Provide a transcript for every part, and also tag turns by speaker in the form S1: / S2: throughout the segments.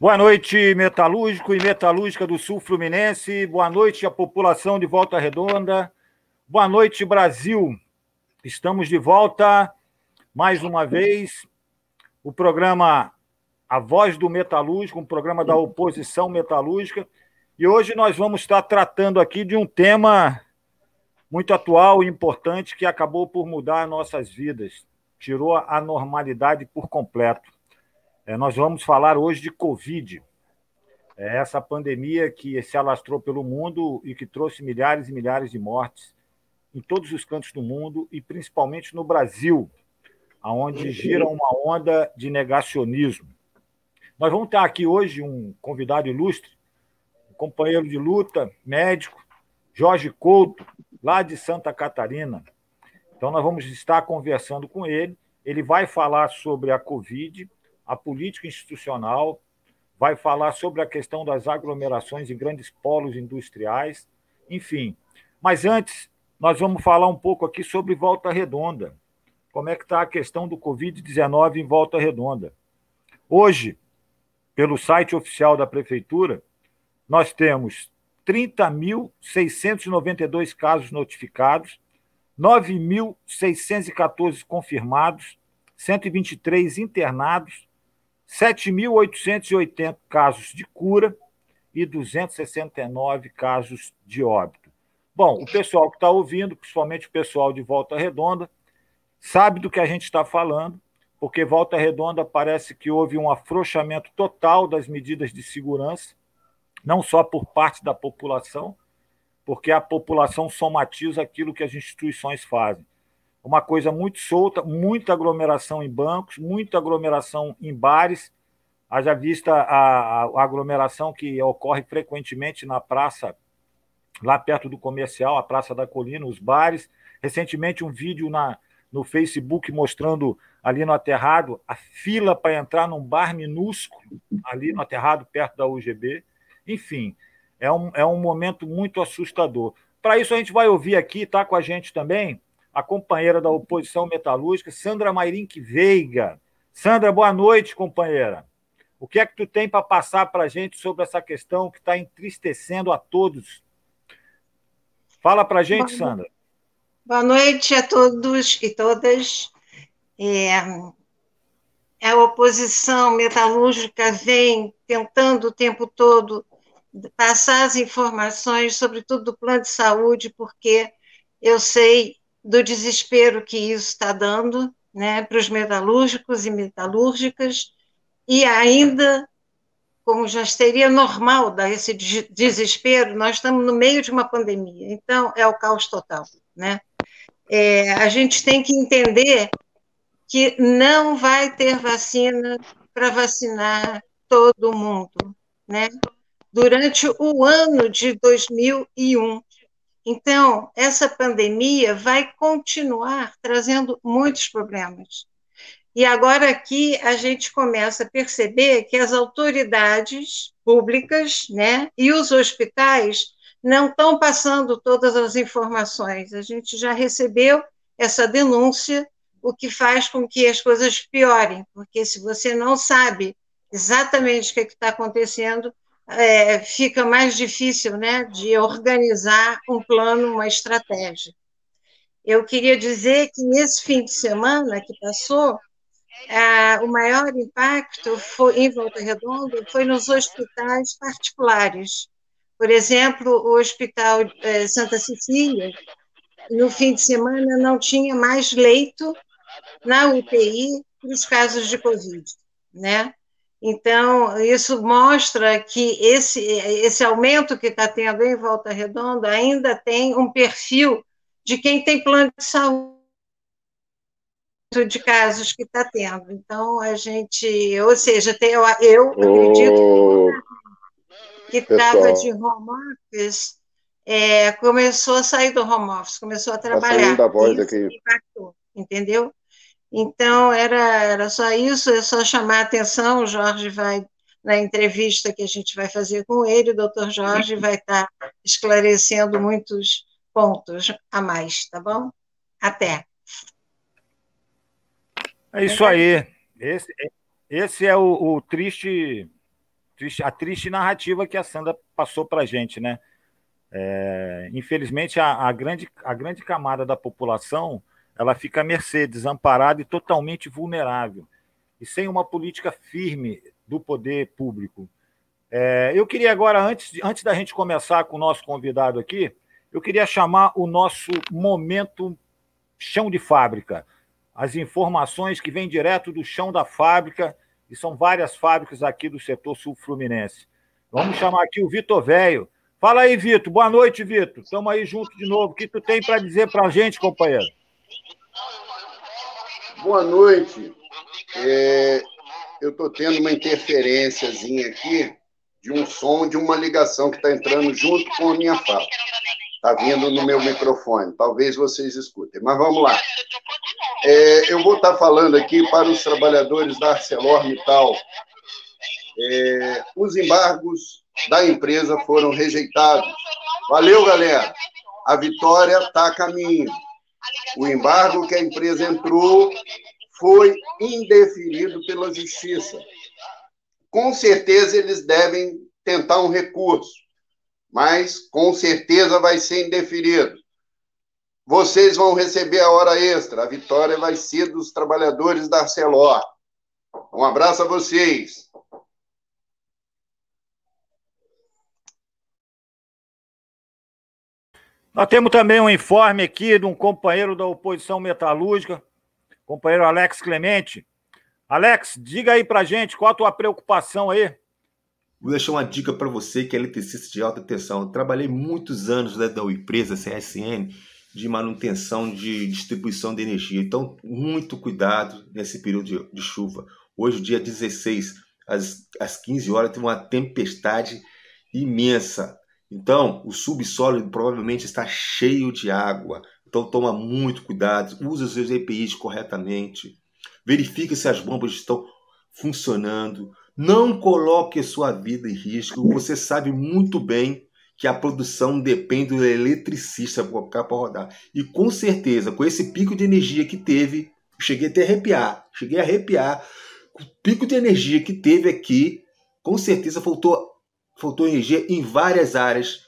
S1: Boa noite, metalúrgico e metalúrgica do Sul Fluminense. Boa noite, a população de Volta Redonda. Boa noite, Brasil. Estamos de volta mais uma vez. O programa A Voz do Metalúrgico, um programa da oposição metalúrgica. E hoje nós vamos estar tratando aqui de um tema muito atual e importante que acabou por mudar nossas vidas, tirou a normalidade por completo é, nós vamos falar hoje de Covid, é essa pandemia que se alastrou pelo mundo e que trouxe milhares e milhares de mortes em todos os cantos do mundo e principalmente no Brasil, aonde gira uma onda de negacionismo. Nós vamos ter aqui hoje um convidado ilustre, um companheiro de luta, médico, Jorge Couto, lá de Santa Catarina. Então, nós vamos estar conversando com ele. Ele vai falar sobre a Covid, a política institucional, vai falar sobre a questão das aglomerações em grandes polos industriais, enfim. Mas antes, nós vamos falar um pouco aqui sobre Volta Redonda. Como é que está a questão do Covid-19 em Volta Redonda? Hoje, pelo site oficial da Prefeitura, nós temos 30.692 casos notificados, 9.614 confirmados, 123 internados 7.880 casos de cura e 269 casos de óbito. Bom, o pessoal que está ouvindo, principalmente o pessoal de Volta Redonda, sabe do que a gente está falando, porque Volta Redonda parece que houve um afrouxamento total das medidas de segurança, não só por parte da população, porque a população somatiza aquilo que as instituições fazem uma coisa muito solta, muita aglomeração em bancos, muita aglomeração em bares. Haja vista a, a, aglomeração que ocorre frequentemente na praça, lá perto do comercial, a Praça da Colina, os bares. Recentemente, um vídeo na, no Facebook mostrando ali no aterrado a fila para entrar num bar minúsculo, ali no aterrado, perto da UGB. Enfim, é um, é um momento muito assustador. Para isso, a gente vai ouvir aqui, está com a gente também, a companheira da oposição metalúrgica, Sandra Mairink Veiga. Sandra, boa noite, companheira. O que é que tu tem para passar para a gente sobre essa questão que está entristecendo a todos? Fala para a gente, boa, Sandra.
S2: Boa noite a todos e todas. É, a oposição metalúrgica vem tentando o tempo todo passar as informações, sobretudo do plano de saúde, porque eu sei do desespero que isso está dando né, para os metalúrgicos e metalúrgicas, e ainda, como já seria normal dar esse desespero, nós estamos no meio de uma pandemia, então é o caos total. Né? É, a gente tem que entender que não vai ter vacina para vacinar todo mundo, né? Durante o ano de 2001, então, essa pandemia vai continuar trazendo muitos problemas. E agora aqui a gente começa a perceber que as autoridades públicas né, e os hospitais não estão passando todas as informações. A gente já recebeu essa denúncia, o que faz com que as coisas piorem, porque se você não sabe exatamente o que é está acontecendo, é, fica mais difícil né, de organizar um plano, uma estratégia. Eu queria dizer que nesse fim de semana que passou, o maior impacto foi, em Volta Redonda foi nos hospitais particulares. Por exemplo, o Hospital é, Santa Cecília, no fim de semana, não tinha mais leito na UTI para os casos de Covid, né? Então, isso mostra que esse, esse aumento que está tendo em Volta Redonda ainda tem um perfil de quem tem plano de saúde de casos que está tendo. Então, a gente, ou seja, tem, eu, eu acredito que estava de home office, é, começou a sair do home office, começou a tá trabalhar. Tá da voz aqui. Impactou, entendeu? Então, era, era só isso, é só chamar a atenção, o Jorge vai, na entrevista que a gente vai fazer com ele, o doutor Jorge vai estar esclarecendo muitos pontos a mais, tá bom? Até.
S1: É isso aí. Esse, esse é o, o triste a triste narrativa que a Sandra passou para a gente, né? É, infelizmente, a, a, grande, a grande camada da população ela fica à mercê, desamparada e totalmente vulnerável, e sem uma política firme do poder público. É, eu queria agora, antes, antes da gente começar com o nosso convidado aqui, eu queria chamar o nosso momento chão de fábrica. As informações que vêm direto do chão da fábrica, e são várias fábricas aqui do setor sul fluminense. Vamos chamar aqui o Vitor Velho. Fala aí, Vitor. Boa noite, Vitor. Estamos aí junto de novo. O que tu tem para dizer para a gente, companheiro?
S3: Boa noite. É, eu estou tendo uma interferênciazinha aqui de um som de uma ligação que está entrando junto com a minha fala. Está vindo no meu microfone. Talvez vocês escutem. Mas vamos lá. É, eu vou estar tá falando aqui para os trabalhadores da ArcelorMittal. É, os embargos da empresa foram rejeitados. Valeu, galera. A vitória está a caminho. O embargo que a empresa entrou foi indeferido pela justiça. Com certeza eles devem tentar um recurso, mas com certeza vai ser indeferido. Vocês vão receber a hora extra. A vitória vai ser dos trabalhadores da Arcelor. Um abraço a vocês.
S1: Nós temos também um informe aqui de um companheiro da oposição metalúrgica, companheiro Alex Clemente. Alex, diga aí pra gente qual a tua preocupação aí.
S4: Vou deixar uma dica para você que é eletricista de alta tensão. Eu trabalhei muitos anos né, da empresa CSN de manutenção de distribuição de energia. Então, muito cuidado nesse período de, de chuva. Hoje, dia 16, às, às 15 horas, teve uma tempestade imensa. Então, o subsolo provavelmente está cheio de água. Então, toma muito cuidado, use os seus EPIs corretamente, verifique se as bombas estão funcionando. Não coloque sua vida em risco. Você sabe muito bem que a produção depende do eletricista para rodar. E com certeza, com esse pico de energia que teve, cheguei até a arrepiar, cheguei a arrepiar. O pico de energia que teve aqui, com certeza faltou faltou energia em várias áreas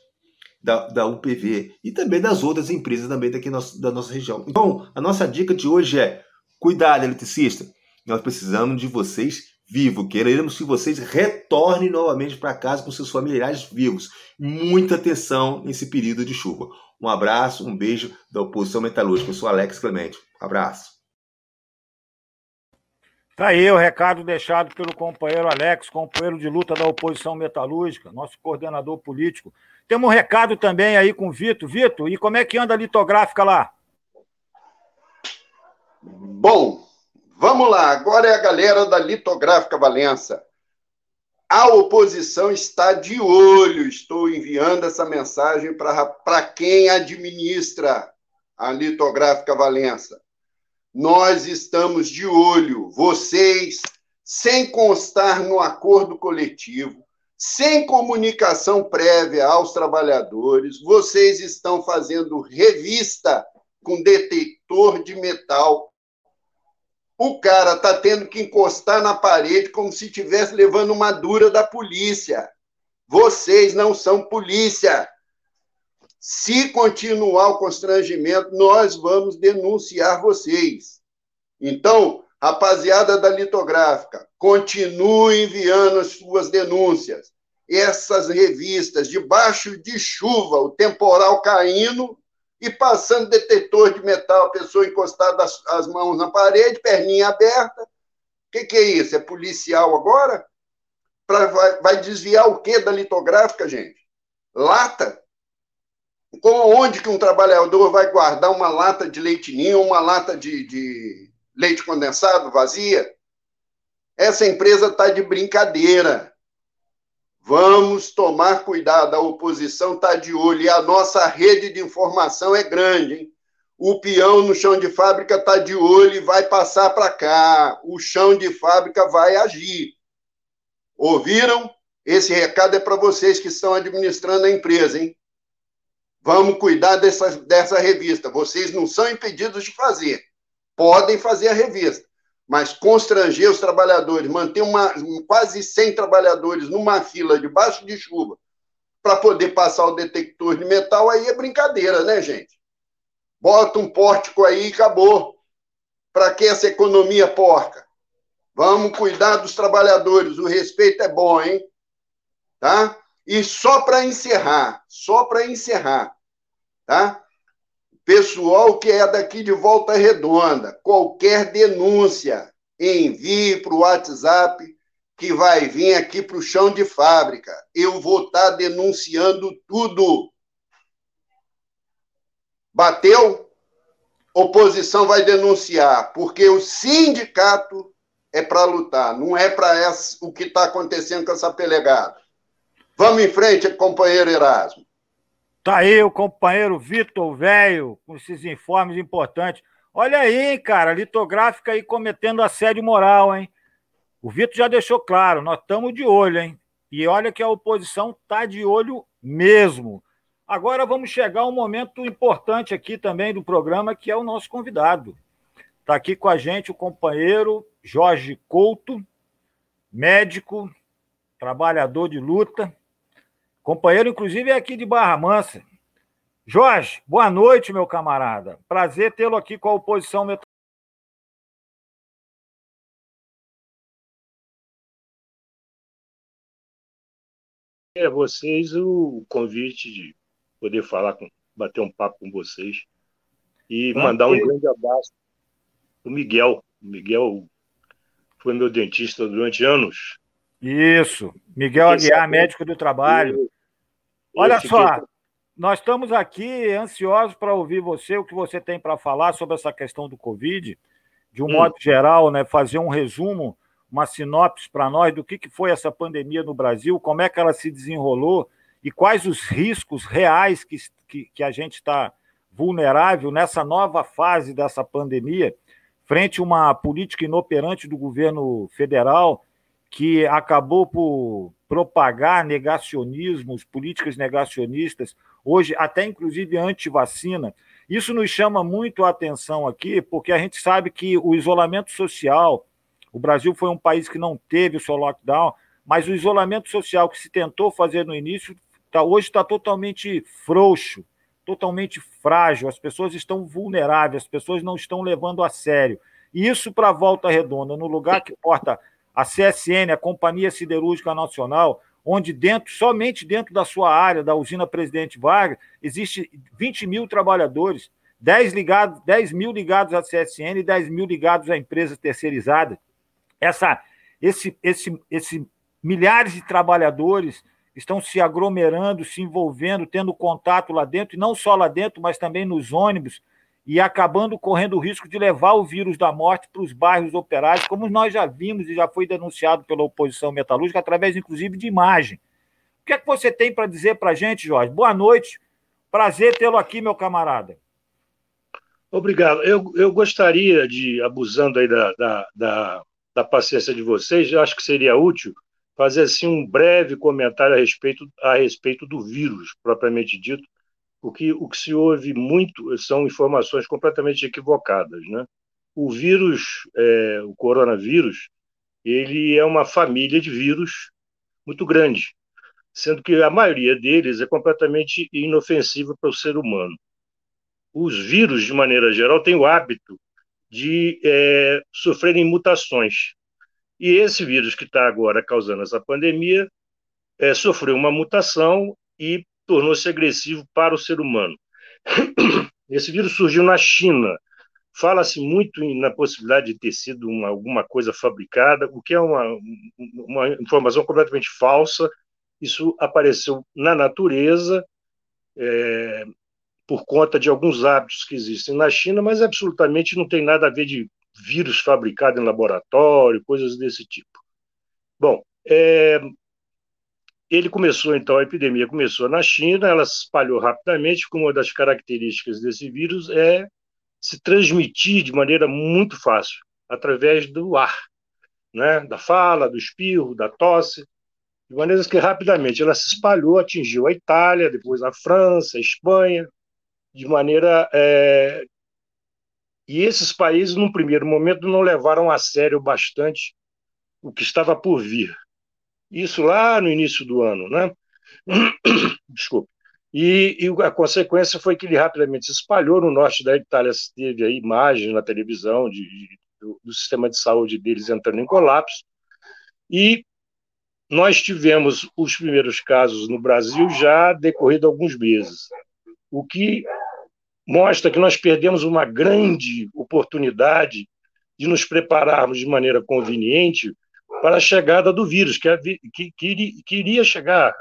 S4: da, da UPV e também das outras empresas também daqui nosso, da nossa região. Então, a nossa dica de hoje é: cuidado, eletricista. Nós precisamos de vocês vivos. Queremos que vocês retornem novamente para casa com seus familiares vivos. Muita atenção nesse período de chuva. Um abraço, um beijo da oposição metalúrgica. Eu sou Alex Clemente. Abraço.
S1: Tá aí o recado deixado pelo companheiro Alex, companheiro de luta da oposição metalúrgica, nosso coordenador político. Temos um recado também aí com o Vitor. Vitor, e como é que anda a litográfica lá?
S3: Bom, vamos lá. Agora é a galera da Litográfica Valença. A oposição está de olho. Estou enviando essa mensagem para quem administra a Litográfica Valença nós estamos de olho. Vocês, sem constar no acordo coletivo, sem comunicação prévia aos trabalhadores, vocês estão fazendo revista com detector de metal. O cara está tendo que encostar na parede como se estivesse levando uma dura da polícia. Vocês não são polícia. Se continuar o constrangimento, nós vamos denunciar vocês. Então, rapaziada da litográfica, continue enviando as suas denúncias. Essas revistas, debaixo de chuva, o temporal caindo e passando detetor de metal, a pessoa encostada as, as mãos na parede, perninha aberta. O que, que, é isso? É policial agora? Pra, vai, vai desviar o que da litográfica, gente? Lata? Com onde que um trabalhador vai guardar uma lata de leite ninho, uma lata de, de leite condensado vazia? Essa empresa está de brincadeira. Vamos tomar cuidado, a oposição está de olho e a nossa rede de informação é grande. Hein? O peão no chão de fábrica está de olho e vai passar para cá. O chão de fábrica vai agir. Ouviram? Esse recado é para vocês que estão administrando a empresa, hein? Vamos cuidar dessa, dessa revista. Vocês não são impedidos de fazer. Podem fazer a revista. mas constranger os trabalhadores, manter uma, quase 100 trabalhadores numa fila debaixo de chuva para poder passar o detector de metal, aí é brincadeira, né, gente? Bota um pórtico aí e acabou. Para que essa economia porca? Vamos cuidar dos trabalhadores, o respeito é bom, hein? Tá? E só para encerrar, só para encerrar, tá? Pessoal que é daqui de Volta Redonda, qualquer denúncia, envie para o WhatsApp que vai vir aqui para o chão de fábrica. Eu vou estar tá denunciando tudo. Bateu? Oposição vai denunciar, porque o sindicato é para lutar, não é para o que está acontecendo com essa pelegada. Vamos em frente, companheiro Erasmo.
S1: Tá aí o companheiro Vitor Velho, com esses informes importantes. Olha aí, cara, litográfica aí cometendo assédio moral, hein? O Vitor já deixou claro, nós estamos de olho, hein? E olha que a oposição tá de olho mesmo. Agora vamos chegar a um momento importante aqui também do programa, que é o nosso convidado. Está aqui com a gente o companheiro Jorge Couto, médico, trabalhador de luta, Companheiro, inclusive, é aqui de Barra Mansa. Jorge, boa noite, meu camarada. Prazer tê-lo aqui com a oposição metal.
S5: É vocês o convite de poder falar, com, bater um papo com vocês e mandar um grande abraço o Miguel. O Miguel foi meu dentista durante anos.
S1: Isso, Miguel Aguiar, médico do trabalho. Olha só, nós estamos aqui ansiosos para ouvir você, o que você tem para falar sobre essa questão do Covid, de um hum. modo geral, né, fazer um resumo, uma sinopse para nós do que, que foi essa pandemia no Brasil, como é que ela se desenrolou e quais os riscos reais que, que, que a gente está vulnerável nessa nova fase dessa pandemia, frente a uma política inoperante do governo federal que acabou por propagar negacionismos, políticas negacionistas, hoje até inclusive anti-vacina. Isso nos chama muito a atenção aqui, porque a gente sabe que o isolamento social, o Brasil foi um país que não teve o seu lockdown, mas o isolamento social que se tentou fazer no início, tá, hoje está totalmente frouxo, totalmente frágil, as pessoas estão vulneráveis, as pessoas não estão levando a sério. E isso para volta redonda, no lugar que porta a CSN, a Companhia Siderúrgica Nacional, onde dentro, somente dentro da sua área, da usina Presidente Vargas, existe 20 mil trabalhadores, 10, ligados, 10 mil ligados à CSN e 10 mil ligados a empresas terceirizadas. Essa, esse, esse, esse milhares de trabalhadores estão se aglomerando, se envolvendo, tendo contato lá dentro, e não só lá dentro, mas também nos ônibus, e acabando correndo o risco de levar o vírus da morte para os bairros operários, como nós já vimos e já foi denunciado pela oposição metalúrgica, através, inclusive, de imagem. O que é que você tem para dizer para a gente, Jorge? Boa noite, prazer tê-lo aqui, meu camarada.
S5: Obrigado. Eu, eu gostaria de, abusando aí da, da, da, da paciência de vocês, acho que seria útil fazer assim um breve comentário a respeito, a respeito do vírus, propriamente dito, o que, o que se ouve muito são informações completamente equivocadas. Né? O vírus, é, o coronavírus, ele é uma família de vírus muito grande, sendo que a maioria deles é completamente inofensiva para o ser humano. Os vírus, de maneira geral, têm o hábito de é, sofrerem mutações. E esse vírus que está agora causando essa pandemia é, sofreu uma mutação e tornou-se agressivo para o ser humano. Esse vírus surgiu na China. Fala-se muito na possibilidade de ter sido uma, alguma coisa fabricada, o que é uma, uma informação completamente falsa. Isso apareceu na natureza, é, por conta de alguns hábitos que existem na China, mas absolutamente não tem nada a ver de vírus fabricado em laboratório, coisas desse tipo. Bom, é, ele começou, então, a epidemia começou na China, ela se espalhou rapidamente, como uma das características desse vírus é se transmitir de maneira muito fácil, através do ar, né? da fala, do espirro, da tosse, de maneira que rapidamente ela se espalhou, atingiu a Itália, depois a França, a Espanha, de maneira é, E esses países, num primeiro momento, não levaram a sério bastante o que estava por vir. Isso lá no início do ano, né? Desculpe. E, e, a consequência foi que ele rapidamente se espalhou no norte da Itália. Teve aí imagens na televisão de, de, do, do, sistema de saúde deles entrando em colapso. E nós tivemos os primeiros casos no Brasil já decorrido alguns meses, o que mostra que nós perdemos uma grande oportunidade de nos prepararmos de maneira conveniente para a chegada do vírus, que, que, que, que iria chegar,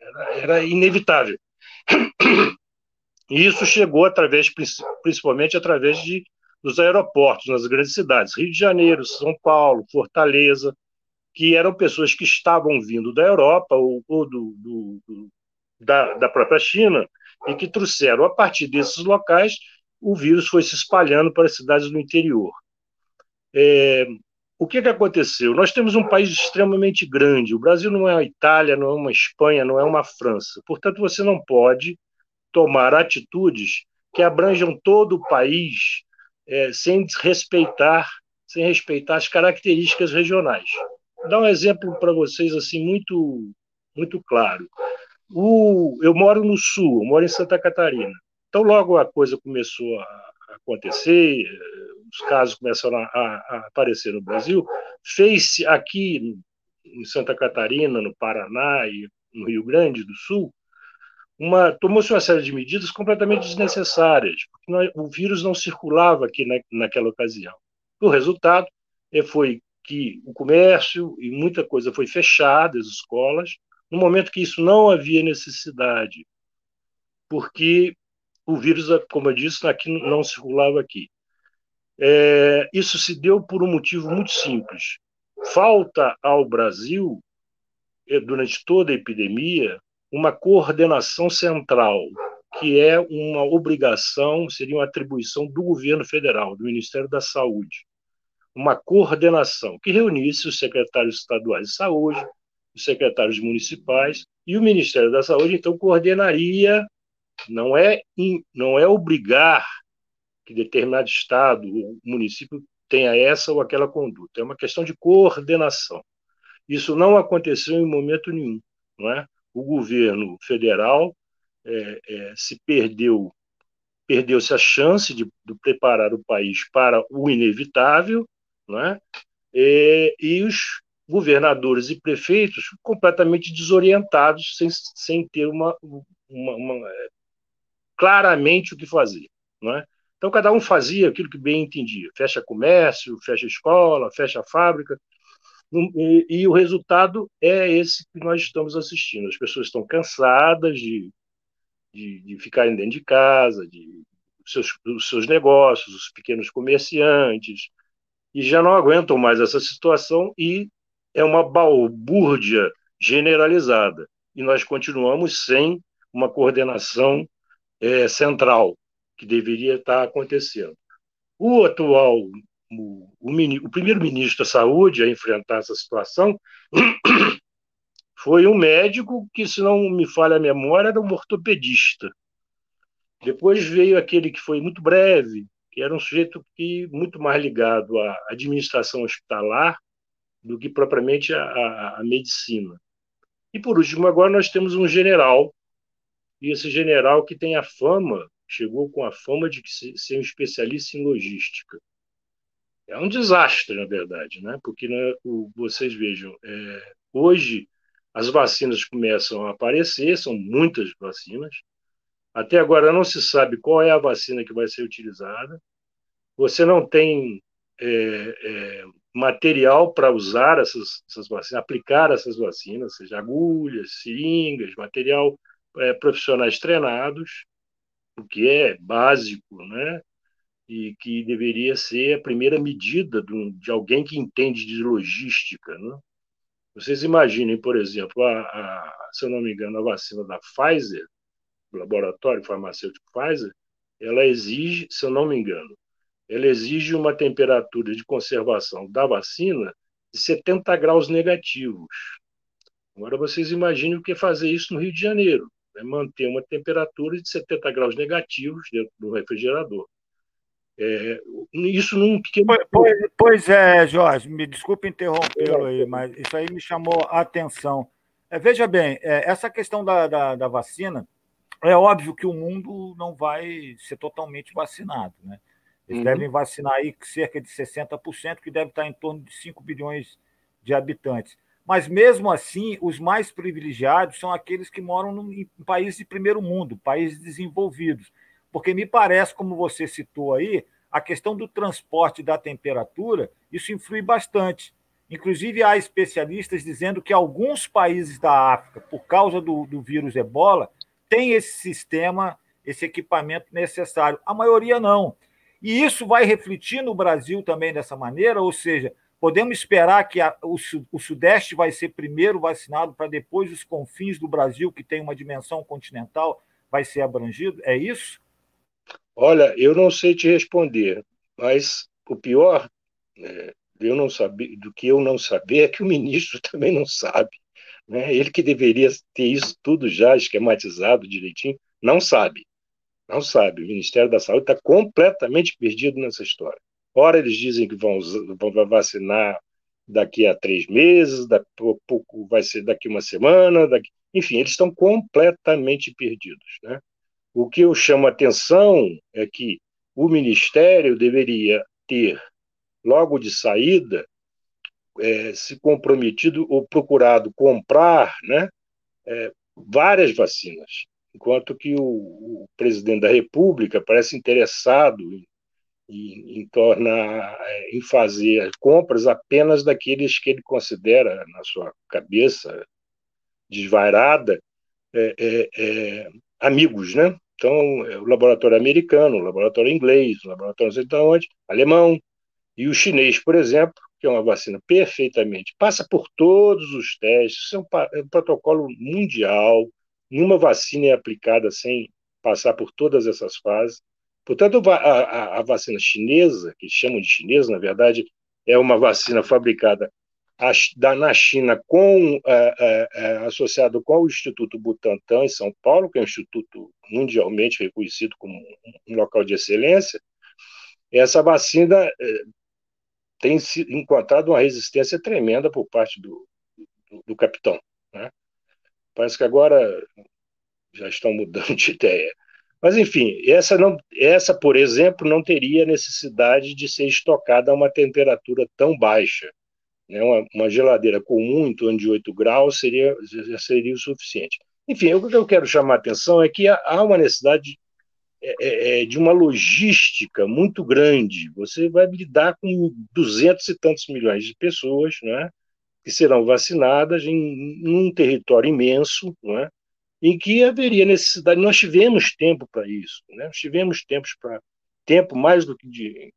S5: era, era inevitável. E isso chegou através, principalmente através de, dos aeroportos nas grandes cidades, Rio de Janeiro, São Paulo, Fortaleza, que eram pessoas que estavam vindo da Europa ou, ou do, do, do, da, da própria China e que trouxeram, a partir desses locais, o vírus foi se espalhando para as cidades do interior. É, o que, que aconteceu? Nós temos um país extremamente grande. O Brasil não é uma Itália, não é uma Espanha, não é uma França. Portanto, você não pode tomar atitudes que abranjam todo o país é, sem respeitar, sem respeitar as características regionais. Vou dar um exemplo para vocês assim muito, muito claro. O, eu moro no sul, eu moro em Santa Catarina. Então, logo a coisa começou a acontecer, os casos começaram a, a aparecer no Brasil, fez-se aqui em Santa Catarina, no Paraná e no Rio Grande do Sul, uma tomou-se uma série de medidas completamente desnecessárias, porque o vírus não circulava aqui na, naquela ocasião. O resultado é, foi que o comércio e muita coisa foi fechada, as escolas, no momento que isso não havia necessidade, porque o vírus, como eu disse, aqui não circulava aqui. É, isso se deu por um motivo muito simples. Falta ao Brasil, é, durante toda a epidemia, uma coordenação central, que é uma obrigação, seria uma atribuição do governo federal, do Ministério da Saúde. Uma coordenação que reunisse os secretários estaduais de saúde, os secretários municipais, e o Ministério da Saúde, então, coordenaria, não é, não é obrigar que determinado estado ou município tenha essa ou aquela conduta. É uma questão de coordenação. Isso não aconteceu em momento nenhum. Não é? O governo federal é, é, se perdeu, perdeu-se a chance de, de, preparar o país para o inevitável, não é? E, e os governadores e prefeitos completamente desorientados, sem, sem ter uma, uma, uma é, claramente o que fazer, não é? Então, cada um fazia aquilo que bem entendia. Fecha comércio, fecha escola, fecha fábrica. E, e, o resultado é esse que nós estamos assistindo. As pessoas estão cansadas de, de, de ficarem dentro de casa, de seus, dos seus negócios, os pequenos comerciantes, e já não aguentam mais essa situação e é uma balbúrdia generalizada. E nós continuamos sem uma coordenação é, central que deveria estar acontecendo. O atual, o, o, o primeiro-ministro da Saúde a enfrentar essa situação foi um médico que, se não me falha a memória, era um ortopedista. Depois veio aquele que foi muito breve, que era um sujeito que muito mais ligado à administração hospitalar do que propriamente à, à medicina. E por último, agora nós temos um general, e esse general que tem a fama chegou com a fama de ser um especialista em logística. É um desastre, na verdade, né? porque né, o, vocês vejam, é, hoje as vacinas começam a aparecer, são muitas vacinas. Até agora não se sabe qual é a vacina que vai ser utilizada. Você não tem é, é, material para usar essas, essas, vacinas, aplicar essas vacinas, seja agulhas, seringas, material é, profissionais treinados o que é básico, né? E que deveria ser a primeira medida de, alguém que entende de logística, né? Vocês imaginem, por exemplo, a, a, se eu não me engano, a vacina da Pfizer, do laboratório farmacêutico Pfizer, ela exige, se eu não me engano, ela exige uma temperatura de conservação da vacina de 70 graus negativos. Agora vocês imaginem o que é fazer isso no Rio de Janeiro né, manter uma temperatura de 70 graus negativos dentro do refrigerador. É, isso num pequeno.
S1: Pois, pois, é, Jorge, me desculpe interrompê-lo aí, mas isso aí me chamou a atenção. É, veja bem, é, essa questão da, da, da, vacina, é óbvio que o mundo não vai ser totalmente vacinado, né? Eles uhum. devem vacinar aí cerca de 60%, que deve estar em torno de 5 bilhões de habitantes. Mas mesmo assim, os mais privilegiados são aqueles que moram em países de primeiro mundo, países desenvolvidos. Porque me parece, como você citou aí, a questão do transporte da temperatura, isso influi bastante. Inclusive, há especialistas dizendo que alguns países da África, por causa do, do vírus ebola, têm esse sistema, esse equipamento necessário. A maioria não. E isso vai refletir no Brasil também dessa maneira, ou seja, podemos esperar que a, o, o, Sudeste vai ser primeiro vacinado para depois os confins do Brasil, que tem uma dimensão continental, vai ser abrangido? É isso?
S5: Olha, eu não sei te responder, mas o pior é, eu não saber, do que eu não saber é que o ministro também não sabe. Né? Ele que deveria ter isso tudo já esquematizado direitinho, não sabe. Não sabe. O Ministério da Saúde está completamente perdido nessa história. Ora, eles dizem que vão, vão vacinar daqui a três meses, daqui a pouco vai ser daqui uma semana, daqui... enfim, eles estão completamente perdidos. Né? O que eu chamo a atenção é que o Ministério deveria ter logo de saída, é, se comprometido ou procurado comprar né, é, várias vacinas, enquanto que o, o, presidente da República parece interessado em, em, em é, em fazer compras apenas daqueles que ele considera, na sua cabeça desvairada, é, é, é amigos, né? Então, o laboratório americano, o laboratório inglês, o laboratório não sei de onde, alemão, e o chinês, por exemplo, que é uma vacina perfeitamente, passa por todos os testes, é um, é um protocolo mundial, nenhuma vacina é aplicada sem passar por todas essas fases. Portanto, a, a, a vacina chinesa, que chamam de chinesa, na verdade, é uma vacina fabricada na China com é, é, associado com o Instituto Butantan em São Paulo, que é um instituto mundialmente reconhecido como um local de excelência. Essa vacina tem encontrado uma resistência tremenda por parte do, do, do capitão. Né? Parece que agora já estão mudando de ideia. Mas, enfim, essa, não, essa, por exemplo, não teria necessidade de ser estocada a uma temperatura tão baixa. Né? Uma, uma geladeira comum, em torno de 8 graus, seria, seria o suficiente. Enfim, o que eu quero chamar a atenção é que há uma necessidade é, é, é, de uma logística muito grande. Você vai lidar com duzentos e tantos milhões de pessoas, né, que serão vacinadas em, um território imenso, né, em que haveria necessidade. Nós tivemos tempo para isso, né, nós tivemos tempos para tempo mais do que de,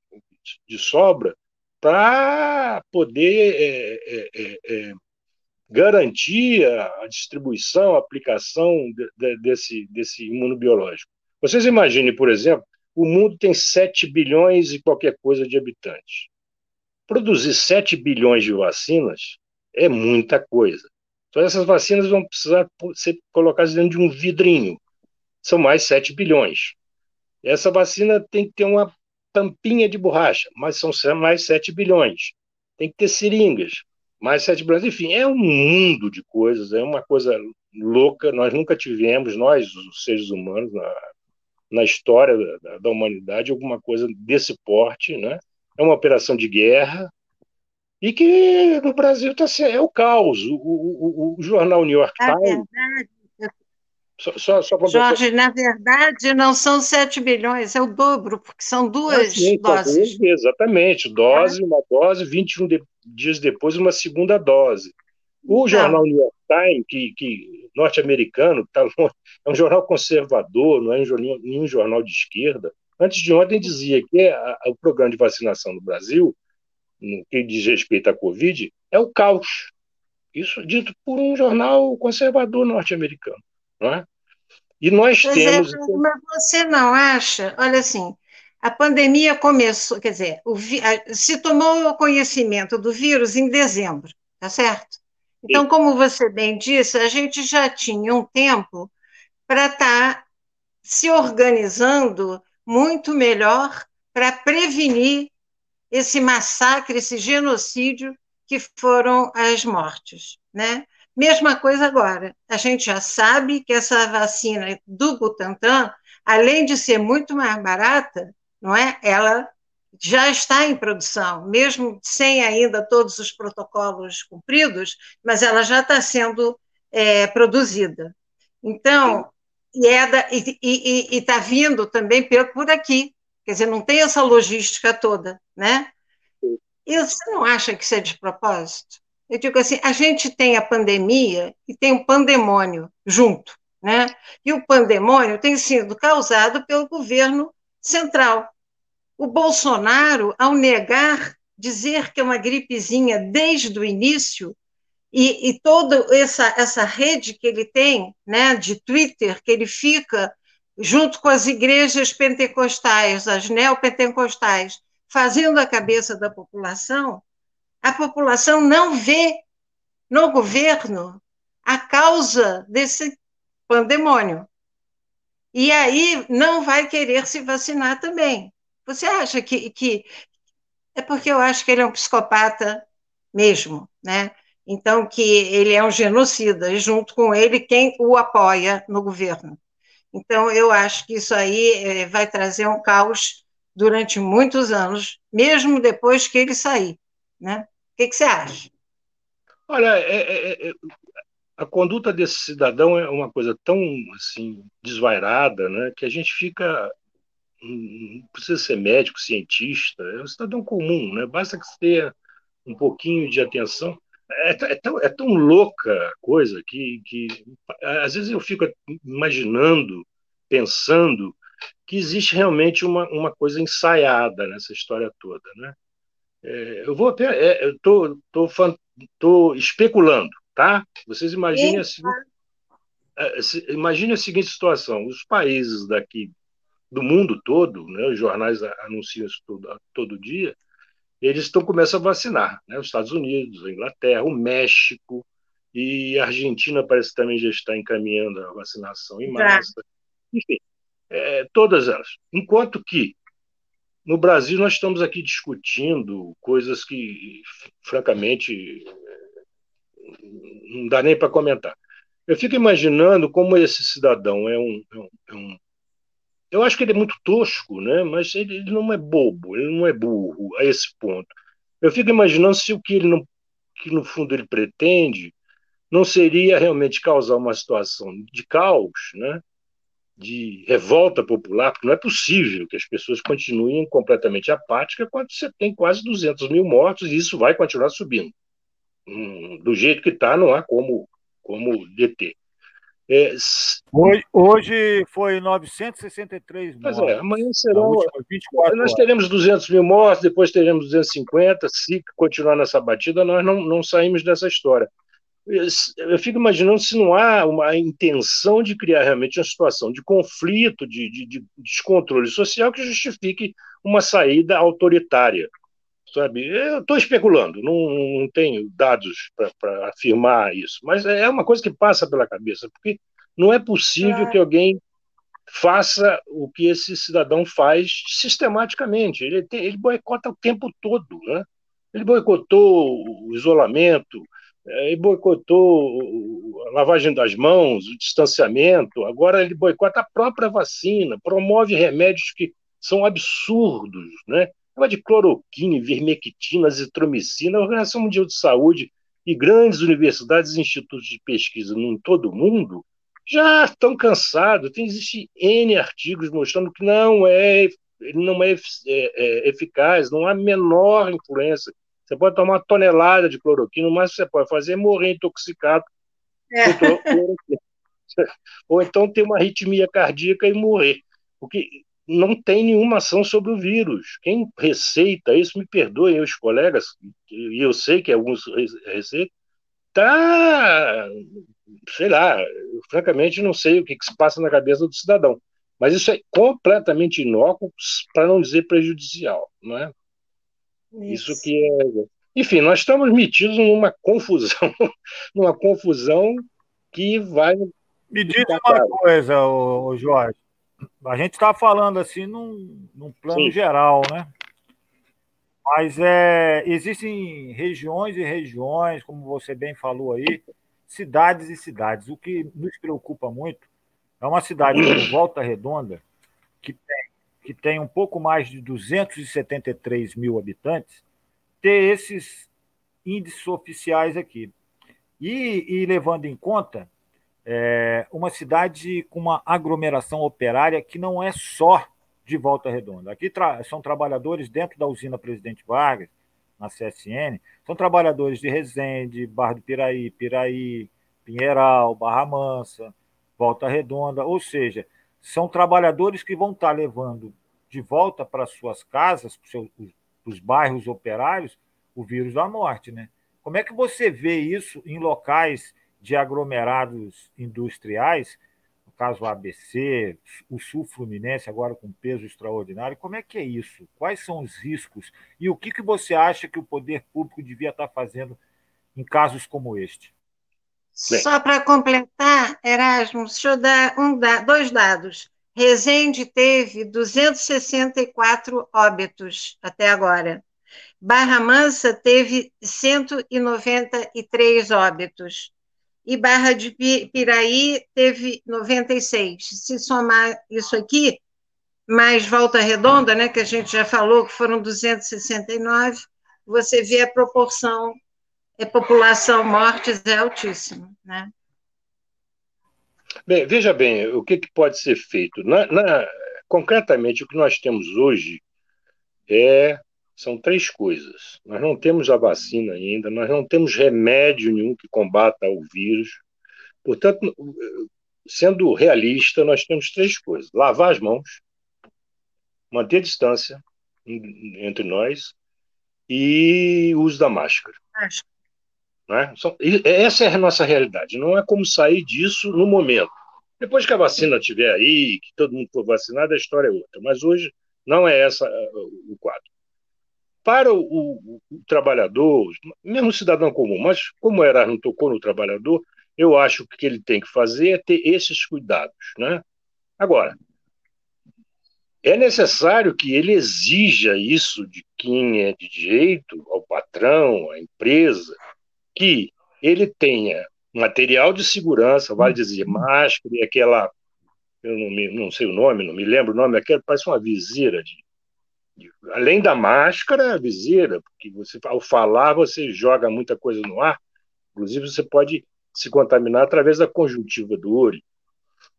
S5: de sobra para poder é, é, é, é, garantir a distribuição, a aplicação de, de, desse, desse imunobiológico. Vocês imaginem, por exemplo, o mundo tem 7 bilhões e qualquer coisa de habitantes. Produzir 7 bilhões de vacinas é muita coisa. Então, essas vacinas vão precisar ser colocadas dentro de um vidrinho. São mais 7 bilhões. Essa vacina tem que ter uma tampinha de borracha, mas são mais 7 bilhões. Tem que ter seringas, mais 7 bilhões. Enfim, é um mundo de coisas, é uma coisa louca. Nós nunca tivemos, nós, os seres humanos, na na história da, da, humanidade alguma coisa desse porte, né? É uma operação de guerra e que no Brasil tá, é o caos. O, o, o, jornal New York
S2: na Times. Verdade, só, só, só Jorge, na verdade, não são 7 bilhões, é o dobro, porque são duas ah, sim, doses.
S5: Exatamente, dose, é. uma dose, 21 de, dias depois, uma segunda dose. O jornal New York Times, que, que norte-americano, tá, é um jornal conservador, não é um jornal, nenhum jornal de esquerda. Antes de ontem dizia que a, a, o programa de vacinação no Brasil, no que diz respeito à Covid, é o caos. Isso dito por um jornal conservador norte-americano. Não é? E nós pois é, temos. É,
S2: mas você não acha? Olha assim, a pandemia começou, quer dizer, o, se tomou o conhecimento do vírus em dezembro, tá certo? Então, como você bem disse, a gente já tinha um tempo para estar tá se organizando muito melhor para prevenir esse massacre, esse genocídio que foram as mortes, né? Mesma coisa agora. A gente já sabe que essa vacina do Butantan, além de ser muito mais barata, não é? Ela já está em produção, mesmo sem ainda todos os protocolos cumpridos, mas ela já está sendo é, produzida. Então, e está vindo também por aqui, quer dizer, não tem essa logística toda, né? E você não acha que isso é de propósito? Eu digo assim, a gente tem a pandemia e tem o pandemônio junto, né? E o pandemônio tem sido causado pelo governo central. O Bolsonaro, ao negar, dizer que é uma gripezinha desde o início, e, e toda essa, essa rede que ele tem, né, de Twitter, que ele fica junto com as igrejas pentecostais, as neopentecostais, fazendo a cabeça da população, a população não vê no governo a causa desse pandemônio. E aí não vai querer se vacinar também. Você acha que, que. É porque eu acho que ele é um psicopata mesmo, né? Então, que ele é um genocida, e junto com ele, quem o apoia no governo. Então, eu acho que isso aí é, vai trazer um caos durante muitos anos, mesmo depois que ele sair. Né? O que, que você acha?
S5: Olha, é, é, é, a conduta desse cidadão é uma coisa tão assim desvairada, né, que a gente fica não precisa ser médico, cientista, é um cidadão comum, né? Basta que você tenha um pouquinho de atenção. É, é, tão, é tão louca a coisa que, que às vezes eu fico imaginando, pensando que existe realmente uma, uma coisa ensaiada nessa história toda, né? É, eu vou até. É, eu tô, tô, tô, especulando, tá? Vocês imaginem assim. Imagine a seguinte situação: os países daqui do mundo todo, né, os jornais anunciam isso todo, todo dia, eles estão começando a vacinar, né? Os Estados Unidos, a Inglaterra, o México e a Argentina parece que também já está encaminhando a vacinação em massa. Enfim, é, todas elas. Enquanto que no Brasil, nós estamos aqui discutindo coisas que, francamente, não dá nem para comentar. Eu fico imaginando como esse cidadão é um, é um, é um, Eu acho que ele é muito tosco, né? mas ele, ele, não é bobo, ele não é burro a esse ponto. Eu fico imaginando se o que ele não, que no fundo ele pretende não seria realmente causar uma situação de caos, né? de revolta popular, porque não é possível que as pessoas continuem completamente apáticas quando você tem quase 200 mil mortos e isso vai continuar subindo. Hum, do jeito que está, não há como, como deter.
S1: É, hoje, hoje foi 963 mortos. Pois é,
S5: amanhã serão. nós teremos 200 mil mortos, depois teremos 250. Se continuar nessa batida, nós não, não saímos dessa história eu fico imaginando se não há uma intenção de criar realmente uma situação de conflito, de, de, de descontrole social que justifique uma saída autoritária. Sabe? Eu estou especulando, não, não, tenho dados para afirmar isso, mas é uma coisa que passa pela cabeça, porque não é possível que alguém faça o que esse cidadão faz sistematicamente. Ele, tem, ele boicota o tempo todo. Né? Ele boicotou o isolamento, é, e boicotou a lavagem das mãos, o distanciamento, agora ele boicota a própria vacina, promove remédios que são absurdos, né? De cloroquina, vermectina, azitromicina, a Organização Mundial de Saúde e grandes universidades e institutos de pesquisa em todo o mundo já estão cansados. Tem existe N artigos mostrando que não é, não é, é, é eficaz, não há menor influência você pode tomar uma tonelada de cloroquina, mas você pode fazer é morrer intoxicado é. Ou então ter uma arritmia cardíaca e morrer. Porque não tem nenhuma ação sobre o vírus. Quem receita isso, me perdoem os colegas, e eu sei que alguns receitam, tá, sei lá, eu, francamente não sei o que, que se passa na cabeça do cidadão. Mas isso é completamente inócuo, para não dizer prejudicial, não é? Isso. Isso que é. Enfim, nós estamos metidos numa confusão, numa confusão que vai.
S1: Me diz uma coisa, ô, Jorge. A gente está falando assim num, num plano Sim. geral, né? Mas é, existem regiões e regiões, como você bem falou aí, cidades e cidades. O que nos preocupa muito é uma cidade como Volta Redonda, que tem, que tem um pouco mais de 273 mil habitantes, ter esses índices oficiais aqui. E, e levando em conta é, uma cidade com uma aglomeração operária que não é só de Volta Redonda. Aqui tra são trabalhadores dentro da usina Presidente Vargas, na CSN, são trabalhadores de Resende, Barra do Piraí, Piraí, Pinheiral, Barra Mansa, Volta Redonda, ou seja, são trabalhadores que vão estar levando de volta para suas casas, para os bairros operários, o vírus da morte, né? Como é que você vê isso em locais de aglomerados industriais, no caso o ABC, o Sul Fluminense, agora com peso extraordinário? Como é que é isso? Quais são os riscos? E o que, que você acha que o poder público devia estar fazendo em casos como este?
S2: Bem. Só para completar, Erasmo, deixa eu dar um, dois dados. Resende teve 264 óbitos até agora. Barra Mansa teve 193 óbitos. E Barra de Piraí teve 96. Se somar isso aqui, mais Volta Redonda, né, que a gente já falou que foram 269, você vê a proporção é população mortes é altíssima, né?
S5: Bem, veja bem, o que, que pode ser feito? Na, na, concretamente, o que nós temos hoje é são três coisas. Nós não temos a vacina ainda, nós não temos remédio nenhum que combata o vírus. Portanto, sendo realista, nós temos três coisas: lavar as mãos, manter a distância entre nós e o uso da máscara. Né? Essa é a nossa realidade. Não é como sair disso no momento. Depois que a vacina estiver aí, que todo mundo for vacinado, a história é outra. Mas hoje não é essa o quadro. Para o, o, o trabalhador, mesmo o cidadão comum, mas como era não tocou no trabalhador, eu acho que o que ele tem que fazer é ter esses cuidados. Né? Agora, é necessário que ele exija isso de quem é de direito, ao patrão, à empresa, que ele tenha material de segurança, vale dizer, máscara e aquela, eu não, me, não sei o nome, não me lembro o nome, aquela parece uma viseira de, de, além da máscara, a viseira, porque você ao falar você joga muita coisa no ar, inclusive você pode se contaminar através da conjuntiva do olho.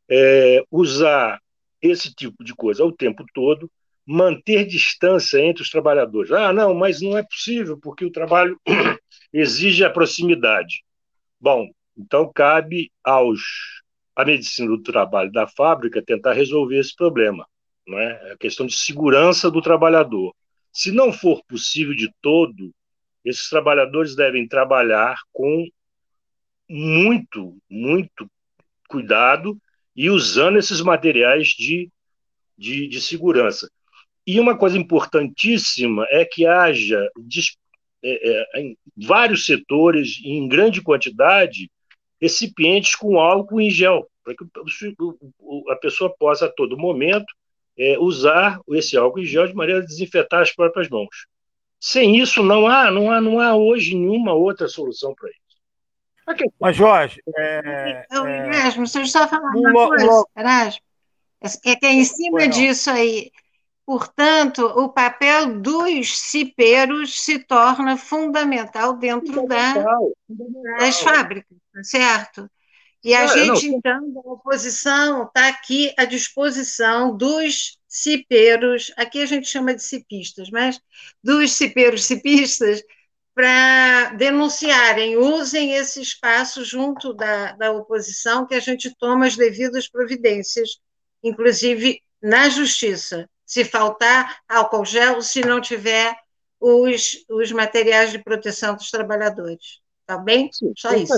S5: É, usar esse tipo de coisa o tempo todo, manter distância entre os trabalhadores. Ah, não, mas não é possível, porque o trabalho exige a proximidade. Bom, então cabe aos a medicina do trabalho da fábrica tentar resolver esse problema, não é? A questão de segurança do trabalhador. Se não for possível de todo, esses trabalhadores devem trabalhar com muito, muito cuidado e usando esses materiais de, de, de segurança. E uma coisa importantíssima é que haja é, é, em vários setores, em grande quantidade, recipientes com álcool em gel, para que a pessoa possa, a todo momento, é, usar esse álcool em gel de maneira a desinfetar as próprias mãos. Sem isso, não há, não há, não há hoje nenhuma outra solução para isso.
S1: Okay. Mas, Jorge. É,
S2: eu, é... Erasmo, você está falando uma coisa, Erasmo, é que é em cima disso aí, Portanto, o papel dos cipeiros se torna fundamental dentro fundamental, da, fundamental. das fábricas, tá certo? E a ah, gente, não. então, da oposição, está aqui à disposição dos cipeiros, aqui a gente chama de cipistas, mas dos cipeiros cipistas, para denunciarem, usem esse espaço junto da, da oposição, que a gente toma as devidas providências, inclusive na justiça se faltar álcool gel, se não tiver os, os materiais de proteção dos trabalhadores. Tá bem?
S5: Só isso.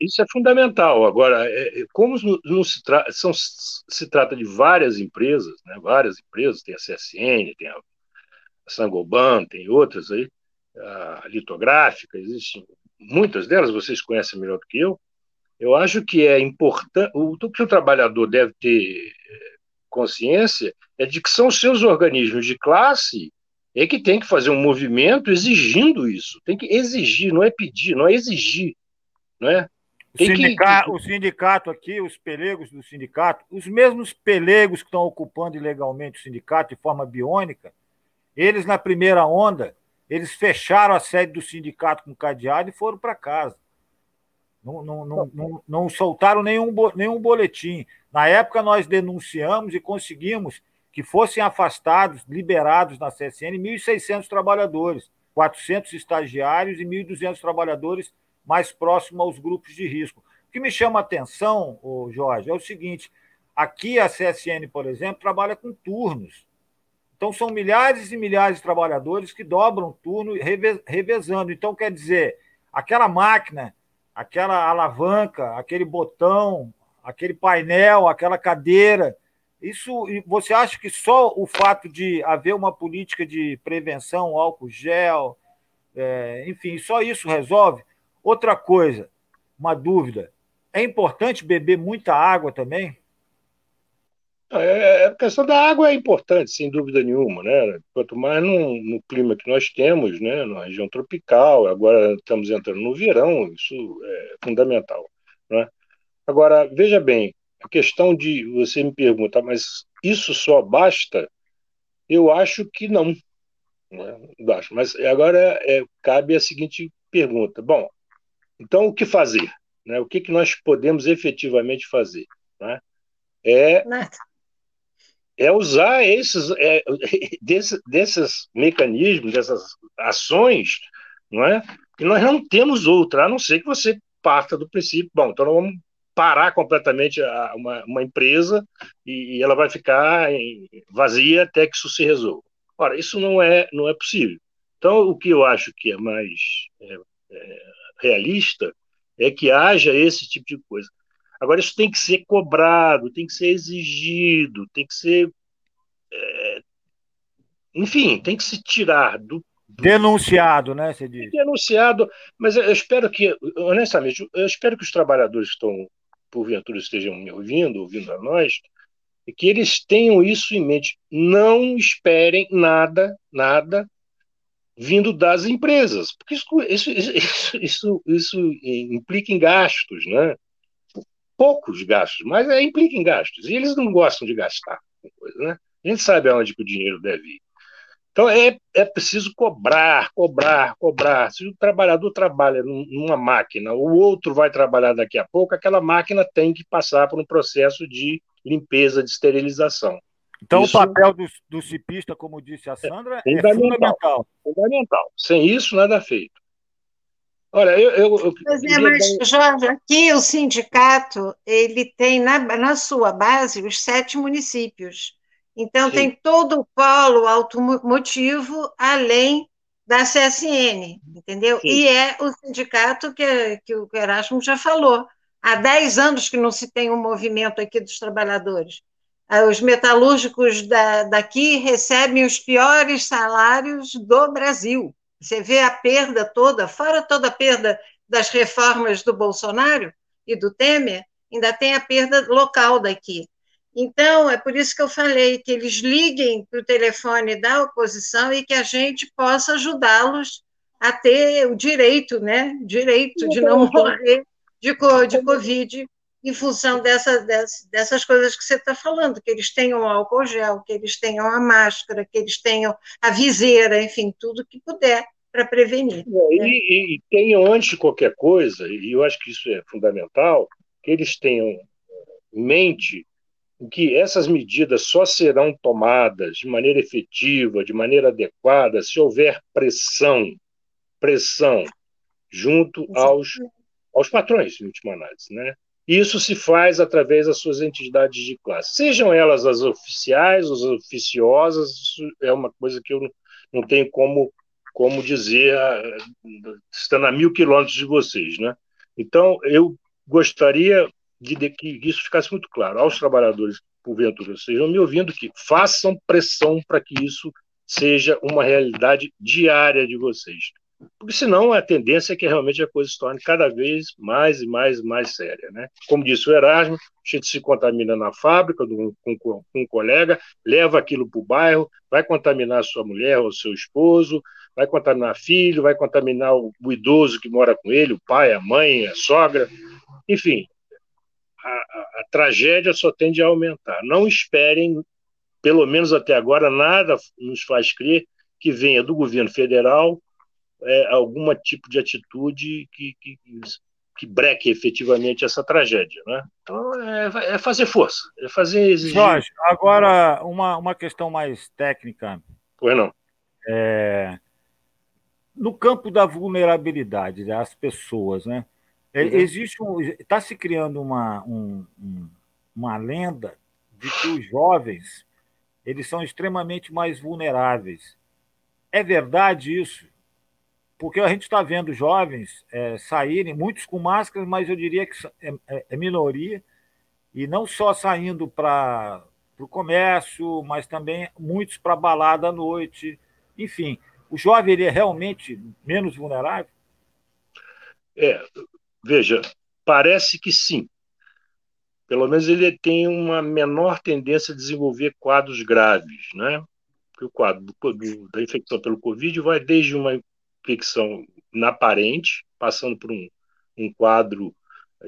S5: Isso é fundamental. Agora, é, é como não se, tra são, se trata de várias empresas, né, várias empresas, tem a CSN, tem a Sangoban, tem outras aí, a litográfica, existem muitas delas, vocês conhecem melhor do que eu. Eu acho que é importante, o que o trabalhador deve ter consciência é de que são seus organismos de classe é que tem que fazer um movimento exigindo isso. Tem que exigir, não é pedir, não é exigir. Não é?
S1: O sindicato, que... o sindicato aqui, os pelegos do sindicato, os mesmos pelegos que estão ocupando ilegalmente o sindicato de forma biônica, eles, na primeira onda, eles fecharam a sede do sindicato com cadeado e foram para casa. Não, não, não, não, não soltaram nenhum, nenhum boletim. Na época, nós denunciamos e conseguimos que fossem afastados, liberados na CSN, 1.600 trabalhadores, 400 estagiários e 1.200 trabalhadores mais próximos aos grupos de risco. O que me chama a atenção, Jorge, é o seguinte: aqui a CSN, por exemplo, trabalha com turnos. Então, são milhares e milhares de trabalhadores que dobram turno revezando. Então, quer dizer, aquela máquina, aquela alavanca, aquele botão, aquele painel, aquela cadeira isso, você acha que só o fato de haver uma política de prevenção, álcool gel, é, enfim, só isso resolve? Outra coisa, uma dúvida: é importante beber muita água também?
S5: É, a questão da água é importante, sem dúvida nenhuma, né? Quanto mais no, no, clima que nós temos, né? Na região tropical, agora estamos entrando no verão, isso é fundamental, né? Agora, veja bem, a questão de você me perguntar, mas isso só basta? Eu acho que não. não é? Mas agora é, cabe a seguinte pergunta: bom, então o que fazer? Né? O que, que nós podemos efetivamente fazer? Né? É, é usar esses, é, desse, desses mecanismos, dessas ações, não é? E nós não temos outra, a não ser que você parta do princípio, bom, então vamos parar completamente a, uma, uma, empresa e, e, ela vai ficar em, vazia até que isso se resolva. Ora, isso não é, não é possível. Então, o que eu acho que é mais é, é, realista é que haja esse tipo de coisa. Agora, isso tem que ser cobrado, tem que ser exigido, tem que ser. É, enfim, tem que se tirar do
S1: Denunciado, né? Você diz.
S5: Denunciado, mas eu espero que, honestamente, eu espero que os trabalhadores que estão porventura estejam me ouvindo, ouvindo a nós, é que eles tenham isso em mente. Não esperem nada, nada vindo das empresas, porque isso, isso, isso, isso, implica em gastos, né? Poucos gastos, mas é, implica em gastos. E eles não gostam de gastar coisa, né? A gente sabe aonde que o dinheiro deve ir. Então é, é preciso cobrar, cobrar, cobrar. Se o trabalhador trabalha numa máquina, o outro vai trabalhar daqui a pouco, aquela máquina tem que passar por um processo de limpeza, de esterilização.
S1: Então isso, o papel do, do cipista, como disse a Sandra, é, é fundamental.
S5: Fundamental. Sem isso, nada feito. Olha, eu. eu, eu
S2: mas, é, mas dar... Jorge, aqui o sindicato ele tem na, na sua base os sete municípios. Então, Sim. tem todo o polo automotivo além da CSN, entendeu? Sim. E é o sindicato que, que o Erasmo já falou. Há 10 anos que não se tem um movimento aqui dos trabalhadores. Ah, os metalúrgicos da, daqui recebem os piores salários do Brasil. Você vê a perda toda, fora toda a perda das reformas do Bolsonaro e do Temer, ainda tem a perda local daqui. Então, é por isso que eu falei que eles liguem para o telefone da oposição e que a gente possa ajudá-los a ter o direito, né? Direito de não morrer de, de Covid em função dessa, dessas coisas que você está falando, que eles tenham álcool gel, que eles tenham a máscara, que eles tenham a viseira, enfim, tudo que puder para prevenir.
S5: É, né? E, e tenham, antes de qualquer coisa, e eu acho que isso é fundamental, que eles tenham em mente que essas medidas só serão tomadas de maneira efetiva, de maneira adequada, se houver pressão, pressão junto aos, aos patrões, em última análise, né? Isso se faz através das suas entidades de classe, sejam elas as oficiais, as oficiosas, isso é uma coisa que eu não tenho como, como dizer, ah, estando a mil quilômetros de vocês, né? Então, eu gostaria de, que isso ficasse muito claro aos trabalhadores, porventura estejam me ouvindo, que façam pressão para que isso seja uma realidade diária de vocês. Porque senão a tendência é que realmente a coisa se torne cada vez mais e mais mais séria. Né? Como disse o Erasmo, a gente se contamina na fábrica com, com um colega, leva aquilo para o bairro, vai contaminar sua mulher ou seu esposo, vai contaminar filho, vai contaminar o, o idoso que mora com ele, o pai, a mãe, a sogra. Enfim, a, a, tragédia só tende a aumentar. Não esperem, pelo menos até agora, nada nos faz crer que venha do governo federal é, algum tipo de atitude que, que, que breque efetivamente essa tragédia. Né? Então, é, é fazer força, é fazer exigir.
S1: Jorge, agora uma, uma questão mais técnica.
S5: Pois não.
S1: É, no campo da vulnerabilidade das pessoas, né? É. Existe um, está se criando uma, um, uma lenda de que os jovens eles são extremamente mais vulneráveis. É verdade isso? Porque a gente está vendo jovens é, saírem, muitos com máscaras, mas eu diria que é, é, é minoria, e não só saindo para o comércio, mas também muitos para balada à noite. Enfim, o jovem ele é realmente menos vulnerável?
S5: É, veja, parece que sim. Pelo menos ele tem uma menor tendência a desenvolver quadros graves, né? Porque o quadro do, do, da infecção pelo Covid vai desde uma infecção na aparente, passando por um, um quadro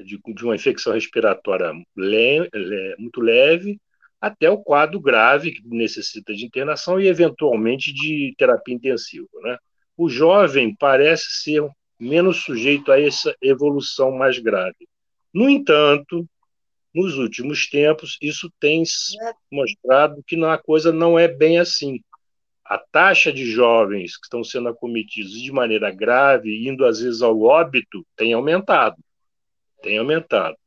S5: de, de, uma infecção respiratória le, le, muito leve, até o quadro grave, que necessita de internação e, eventualmente, de terapia intensiva. Né? O jovem parece ser menos sujeito a essa evolução mais grave. No entanto, nos últimos tempos, isso tem mostrado que a coisa não é bem assim a taxa de jovens que estão sendo acometidos de maneira grave, indo às vezes ao óbito, tem aumentado. Tem aumentado.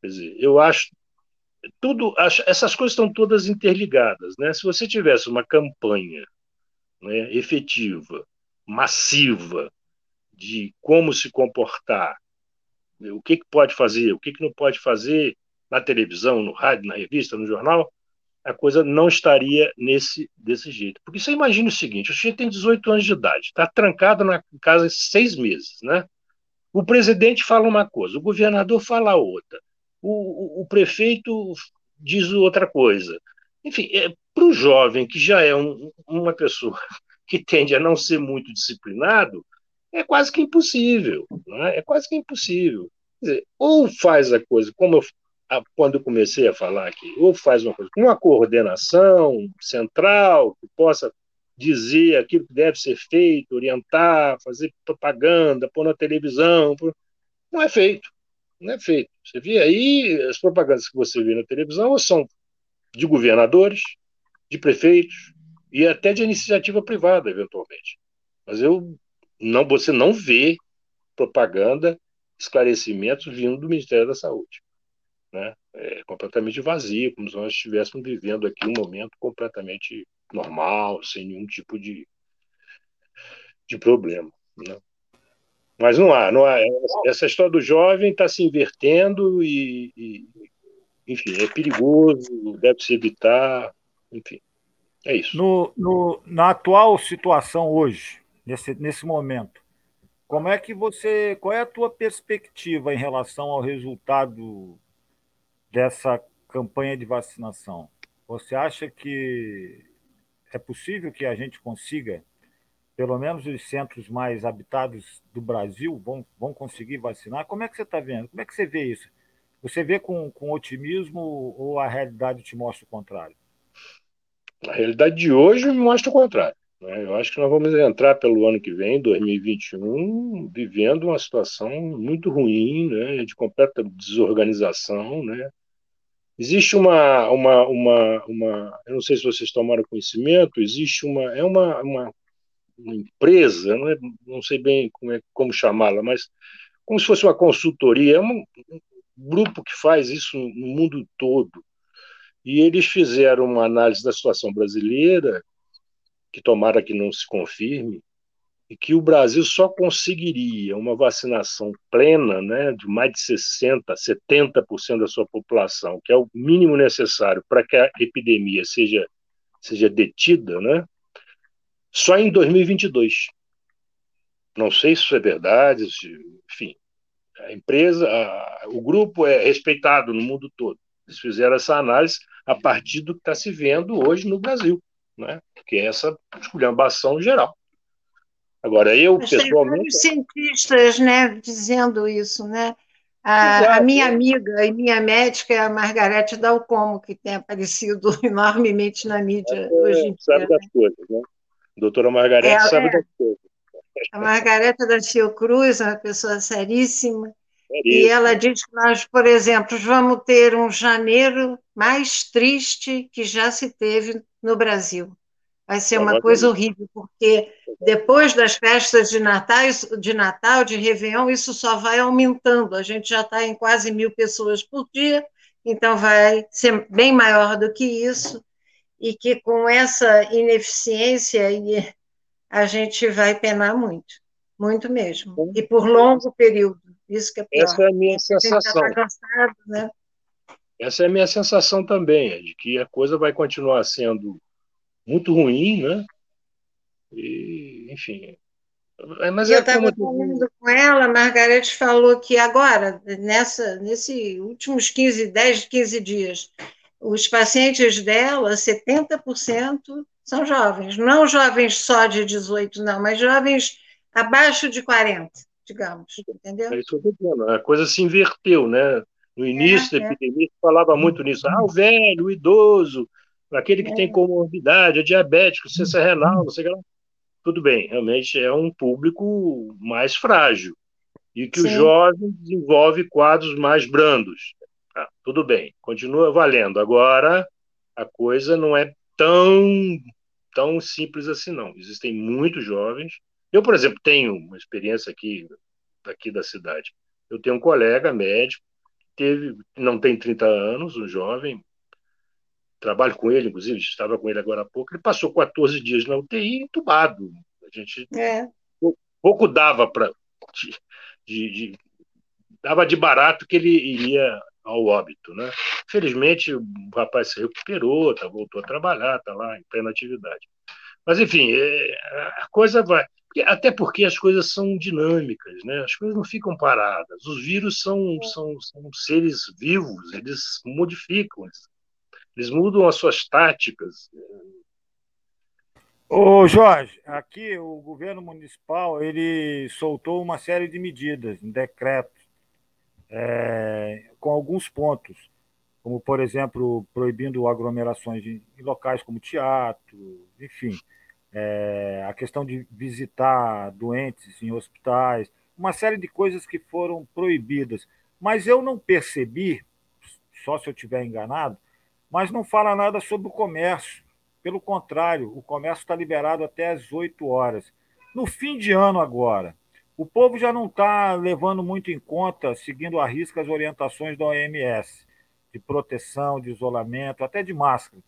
S5: Quer dizer, eu acho tudo, essas coisas estão todas interligadas, né? Se você tivesse uma campanha né, efetiva, massiva de como se comportar, o que, que pode fazer, o que, que não pode fazer na televisão, no rádio, na revista, no jornal, a coisa não estaria nesse desse jeito. Porque você imagina o seguinte: o sujeito tem 18 anos de idade, está trancado na casa seis meses, né? O presidente fala uma coisa, o governador fala outra, o, o, o prefeito diz outra coisa. Enfim, é, para o jovem que já é um, uma pessoa que tende a não ser muito disciplinado, é quase que impossível. Né? É quase que impossível. Dizer, ou faz a coisa como eu quando eu comecei a falar aqui, ou faz uma coisa uma coordenação central que possa dizer aquilo que deve ser feito, orientar, fazer propaganda, pôr na televisão, não é feito, não é feito. Você vê aí as propagandas que você vê na televisão são de governadores, de prefeitos e até de iniciativa privada, eventualmente. Mas eu não, você não vê propaganda, esclarecimentos vindo do Ministério da Saúde né? É completamente vazio, como se nós estivéssemos vivendo aqui um momento completamente normal, sem nenhum tipo de, de problema. Né? Mas não há, não há. Essa história do jovem está se invertendo e, e, enfim, é perigoso, deve se evitar, enfim, é isso.
S1: No, no, na atual situação hoje, nesse, nesse momento, como é que você, qual é a tua perspectiva em relação ao resultado dessa campanha de vacinação? Você acha que é possível que a gente consiga, pelo menos os centros mais habitados do Brasil vão, vão conseguir vacinar? Como é que você está vendo? Como é que você vê isso? Você vê com, com otimismo ou a realidade te mostra o contrário?
S5: A realidade de hoje me mostra o contrário. Né? Eu acho que nós vamos entrar pelo ano que vem, 2021, vivendo uma situação muito ruim, né? de completa desorganização, né? Existe uma, uma, uma, uma, eu não sei se vocês tomaram conhecimento, existe uma, é uma, uma, uma empresa, não, é, não sei bem como, é, como chamá-la, mas como se fosse uma consultoria, é um, grupo que faz isso no mundo todo. E eles fizeram uma análise da situação brasileira, que tomara que não se confirme, e que o Brasil só conseguiria uma vacinação plena, né, de mais de 60, 70% da sua população, que é o mínimo necessário para que a epidemia seja seja detida, né, só em 2022. Não sei se isso é verdade, se, enfim. A empresa, a, o grupo é respeitado no mundo todo. Eles fizeram essa análise a partir do que está se vendo hoje no Brasil, né? que é essa esculhambação geral. Agora, eu, Mas pessoalmente.
S2: Tem cientistas né, dizendo isso, né? A, a, minha amiga e minha médica é a Margarete Dalcomo, que tem aparecido enormemente na mídia é, hoje em dia.
S5: Sabe das né? coisas, né? Doutora Margarete é, sabe é. das coisas.
S2: A Margareta da Fiocruz é uma pessoa seríssima, e ela diz que nós, por exemplo, vamos ter um janeiro mais triste que já se teve no Brasil. Vai ser uma coisa horrível, porque depois das festas de Natal, de Natal, de Réveillon, isso só vai aumentando. A gente já está em quase mil pessoas por dia, então vai ser bem maior do que isso, e que com essa ineficiência a gente vai penar muito, muito mesmo, e por longo período. Isso que é pior.
S5: Essa é a minha sensação. Tá cansado, né? Essa é a minha sensação também, é de que a coisa vai continuar sendo muito ruim, né? E, enfim.
S2: É, mas eu estava é falando com ela, a Margarete falou que agora, nessa, nesses últimos 15, 10, 15 dias, os pacientes dela, 70% são jovens. Não jovens só de 18, não, mas jovens abaixo de 40, digamos. Entendeu? É
S5: isso que eu estou dizendo. A coisa se inverteu, né? No início é, da epidemia, é. falava muito nisso. Ah, o velho, o idoso, aquele que é. tem comorbidade, é diabético, ciência renal, não sei o que lá. Tudo bem, realmente é um público mais frágil e que Sim. o jovem desenvolve quadros mais brandos. Ah, tudo bem, continua valendo. Agora, a coisa não é tão, tão simples assim, não. Existem muitos jovens. Eu, por exemplo, tenho uma experiência aqui, aqui da cidade. Eu tenho um colega médico, teve, não tem 30 anos, um jovem, trabalho com ele, inclusive, estava com ele agora há pouco, ele passou 14 dias na UTI entubado. A gente é. pouco dava para. De, de, dava de barato que ele iria ao óbito. Né? Felizmente, o rapaz se recuperou, tá, voltou a trabalhar, está lá em plena atividade. Mas, enfim, é, a coisa vai. Até porque as coisas são dinâmicas, né? as coisas não ficam paradas. Os vírus são, são, são seres vivos, eles modificam, eles eles mudam as suas táticas.
S1: Ô Jorge, aqui o governo municipal ele soltou uma série de medidas, um decreto, é, com alguns pontos, como por exemplo proibindo aglomerações em locais como teatro, enfim, é, a questão de visitar doentes em hospitais, uma série de coisas que foram proibidas. Mas eu não percebi, só se eu estiver enganado, mas não fala nada sobre o comércio. Pelo contrário, o comércio está liberado até às 8 horas. No fim de ano agora, o povo já não está levando muito em conta, seguindo a risca as orientações da OMS, de proteção, de isolamento, até de máscara.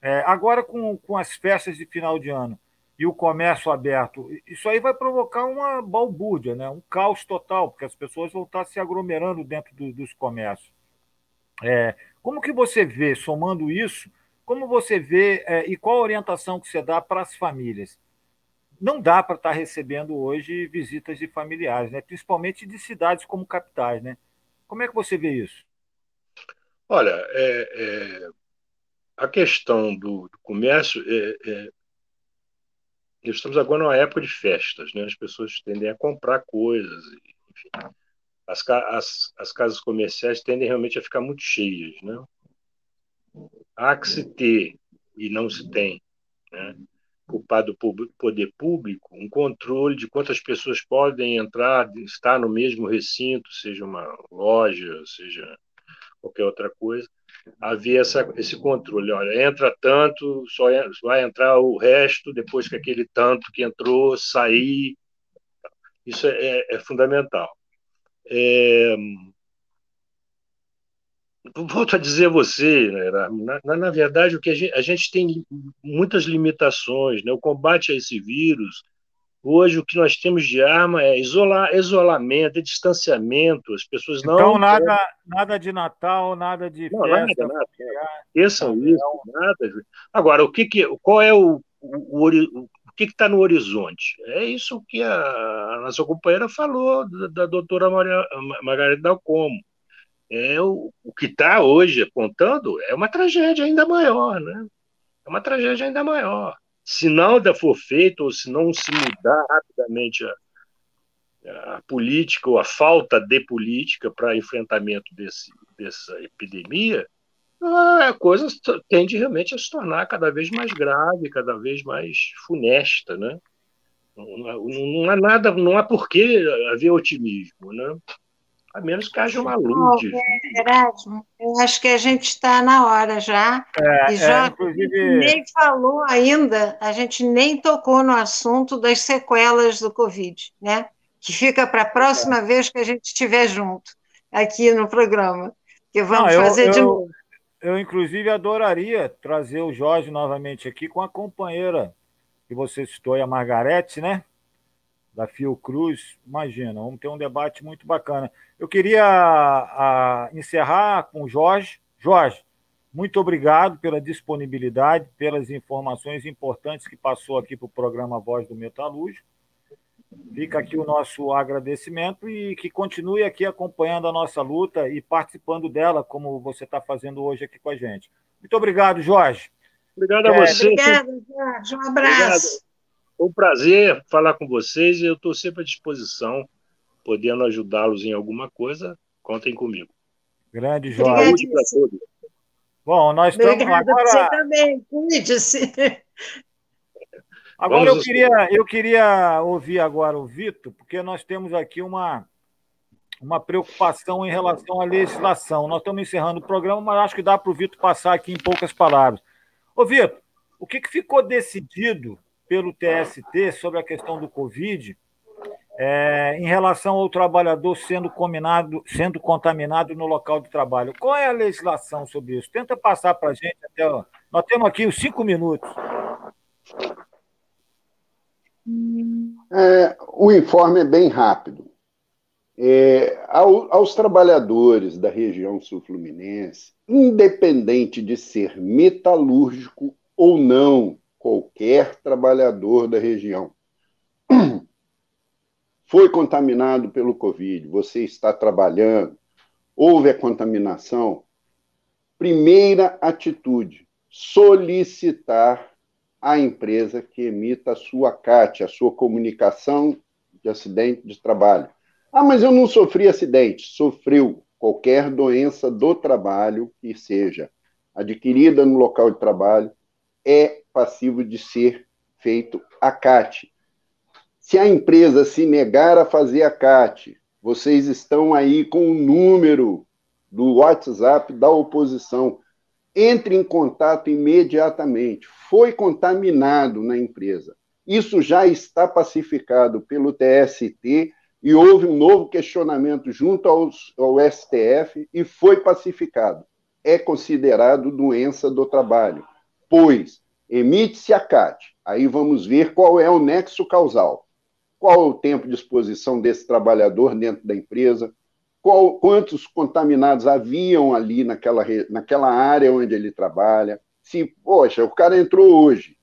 S1: É, agora, com, com as festas de final de ano e o comércio aberto, isso aí vai provocar uma balbúrdia, né? um caos total, porque as pessoas vão estar se aglomerando dentro do, dos comércios. É, como que você vê, somando isso, como você vê é, e qual a orientação que você dá para as famílias? Não dá para estar recebendo hoje visitas de familiares, né? principalmente de cidades como capitais. Né? Como é que você vê isso?
S5: Olha, é, é, a questão do, do comércio, é, é estamos agora numa época de festas, né? as pessoas tendem a comprar coisas, enfim as, as, as casas comerciais tendem realmente a ficar muito cheias. Né? Há que se ter, e não se tem, né? por parte do poder público, um controle de quantas pessoas podem entrar, estar no mesmo recinto, seja uma loja, seja qualquer outra coisa, havia essa, esse controle. Olha, entra tanto, só vai entrar o resto depois que aquele tanto que entrou sair. Isso é, é, é fundamental. É... Volto a dizer a você, né, na, na, verdade, o que a gente, a gente tem muitas limitações, né? o combate a esse vírus. Hoje, o que nós temos de arma é isolar, isolamento, é distanciamento. As pessoas não.
S1: Então, nada, nada de Natal, nada de não, festa.
S5: Nada, nada. Esqueçam isso, nada. Agora, o que, que qual é o, o, o, que está no horizonte? É isso que a, a nossa companheira falou, da, da doutora Maria, Margarida Dalcomo. É o, o que está hoje apontando é uma tragédia ainda maior, né? É uma tragédia ainda maior. Se nada for feito, ou se não se mudar rapidamente a, a política ou a falta de política para enfrentamento desse, dessa epidemia, a coisa tende realmente a se tornar cada vez mais grave, cada vez mais funesta, né? Não, não há nada, não há por que haver otimismo, né? A menos que haja uma luz.
S2: É, Erasmo, eu acho que a gente está na hora já. É, e já é, inclusive... nem falou ainda, a gente nem tocou no assunto das sequelas do Covid, né? Que fica para a próxima é. vez que a gente estiver junto aqui no programa. Que vamos não, eu, fazer de novo.
S1: Eu, inclusive, adoraria trazer o Jorge novamente aqui com a companheira que você citou, a Margarete, né? Da Fiocruz. Imagina, vamos ter um debate muito bacana. Eu queria a, encerrar com o Jorge. Jorge, muito obrigado pela disponibilidade, pelas informações importantes que passou aqui para o programa Voz do Metalúrgico. Fica aqui o nosso agradecimento e que continue aqui acompanhando a nossa luta e participando dela, como você está fazendo hoje aqui com a gente. Muito obrigado, Jorge.
S5: Obrigado a é, você.
S2: Obrigado, Jorge. Um abraço. Obrigado.
S5: Foi um prazer falar com vocês e eu estou sempre à disposição, podendo ajudá-los em alguma coisa. Contem comigo.
S1: Grande, Jorge. Bom, nós estamos
S2: agora... você também. Cuide-se.
S1: Agora eu queria, eu queria ouvir agora o Vitor, porque nós temos aqui uma, uma preocupação em relação à legislação. Nós estamos encerrando o programa, mas acho que dá para o Vitor passar aqui em poucas palavras. Ô, Vitor, o que, que ficou decidido pelo TST sobre a questão do Covid é, em relação ao trabalhador sendo, combinado, sendo contaminado no local de trabalho? Qual é a legislação sobre isso? Tenta passar para a gente até. Nós temos aqui os cinco minutos.
S3: É, o informe é bem rápido. É, ao, aos trabalhadores da região sul-fluminense, independente de ser metalúrgico ou não, qualquer trabalhador da região foi contaminado pelo Covid, você está trabalhando, houve a contaminação, primeira atitude, solicitar a empresa que emita a sua CAT, a sua comunicação de acidente de trabalho. Ah, mas eu não sofri acidente. Sofreu qualquer doença do trabalho que seja adquirida no local de trabalho, é passivo de ser feito a CAT. Se a empresa se negar a fazer a CAT, vocês estão aí com o número do WhatsApp da oposição entre em contato imediatamente. Foi contaminado na empresa. Isso já está pacificado pelo TST e houve um novo questionamento junto aos, ao STF e foi pacificado. É considerado doença do trabalho, pois emite-se a CAT. Aí vamos ver qual é o nexo causal. Qual é o tempo de exposição desse trabalhador dentro da empresa? qual, quantos contaminados haviam ali naquela, naquela área onde ele trabalha. Se, poxa, o cara entrou hoje,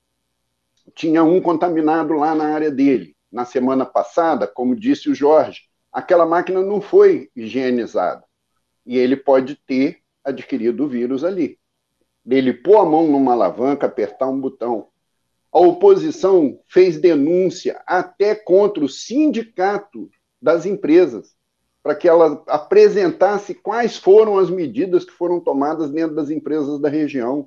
S3: tinha um contaminado lá na área dele. Na semana passada, como disse o Jorge, aquela máquina não foi higienizada. E ele pode ter adquirido o vírus ali. Ele pôr a mão numa alavanca, apertar um botão. A oposição fez denúncia até contra o sindicato das empresas para que ela apresentasse quais foram as medidas que foram tomadas dentro das empresas da região.